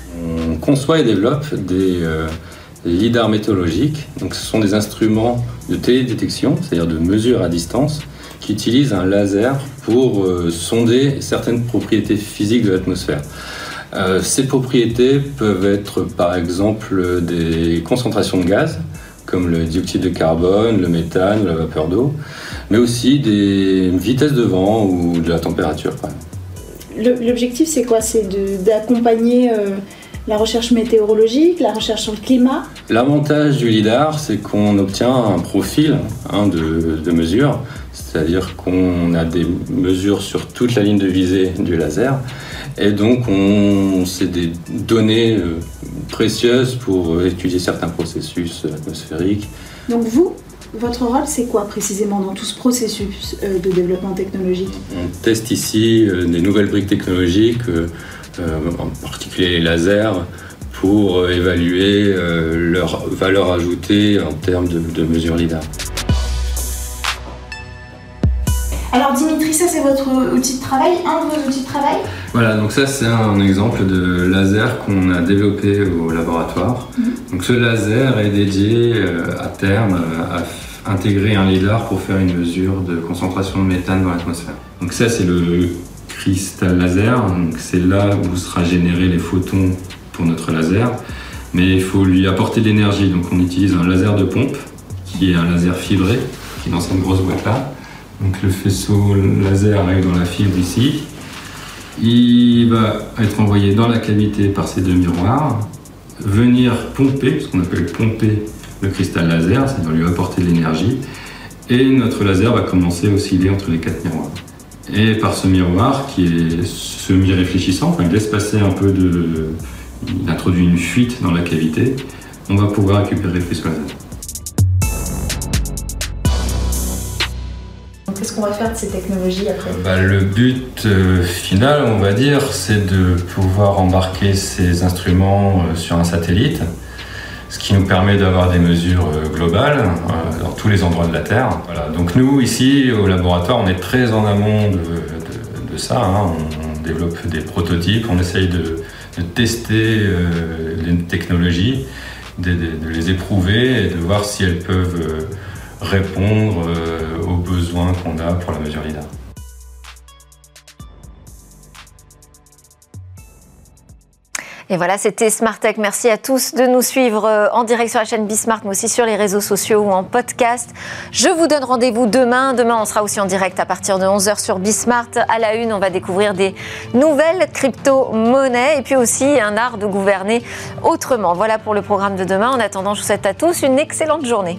On conçoit et développe des, euh, LIDAR météorologiques. Donc ce sont des instruments de télédétection, c'est-à-dire de mesure à distance, qui utilisent un laser pour euh, sonder certaines propriétés physiques de l'atmosphère. Euh, ces propriétés peuvent être par exemple des concentrations de gaz, comme le dioxyde de carbone, le méthane, la vapeur d'eau, mais aussi des vitesses de vent ou de la température. L'objectif c'est quoi? C'est d'accompagner euh, la recherche météorologique, la recherche sur le climat? L'avantage du LIDAR, c'est qu'on obtient un profil hein, de, de mesure, c'est-à-dire qu'on a des mesures sur toute la ligne de visée du laser, et donc on, c'est des données euh, précieuses pour étudier certains processus atmosphériques. Donc vous, votre rôle, c'est quoi précisément dans tout ce processus euh, de développement technologique? On teste ici euh, des nouvelles briques technologiques, en particulier les lasers, pour évaluer leur valeur ajoutée en termes de, de mesures LIDAR. Alors Dimitri, ça c'est votre outil de travail, un de vos outils de travail Voilà, donc ça c'est un exemple de laser qu'on a développé au laboratoire. Mhm. Donc ce laser est dédié euh, à terme à intégrer un lidar pour faire une mesure de concentration de méthane dans l'atmosphère. Donc ça c'est le cristal laser, donc c'est là où sera généré les photons pour notre laser. Mais il faut lui apporter de l'énergie, donc on utilise un laser de pompe qui est un laser fibré, qui est dans cette grosse boîte là. Donc le faisceau laser arrive dans la fibre ici. Il va être envoyé dans la cavité par ces deux miroirs, venir pomper, ce qu'on appelle pomper le cristal laser, va lui apporter de l'énergie, et notre laser va commencer à osciller entre les quatre miroirs. Et par ce miroir, qui est semi-réfléchissant, enfin, il laisse passer un peu de... Il introduit une fuite dans la cavité, on va pouvoir récupérer le faisceau laser. Qu'est-ce qu'on va faire de ces technologies après bah, Le but euh, final, on va dire, c'est de pouvoir embarquer ces instruments euh, sur un satellite, ce qui nous permet d'avoir des mesures euh, globales dans tous les endroits de la Terre. Donc nous, ici, au laboratoire, on est très en amont de, ça. Hein. On, développe des prototypes, on essaye de, tester les technologies, de, les éprouver et de voir si elles peuvent répondre euh, aux besoins qu'on a pour la mesure LIDAR. Et voilà, c'était Smart Tech. Merci à tous de nous suivre euh, en direct sur la chaîne Bismart, mais aussi sur les réseaux sociaux ou en podcast. Je vous donne rendez-vous demain. Demain, on sera aussi en direct à partir de 11h sur Bismart. À la une, on va découvrir des nouvelles crypto-monnaies et puis aussi un art de gouverner autrement. Voilà pour le programme de demain. En attendant, je vous souhaite à tous une excellente journée.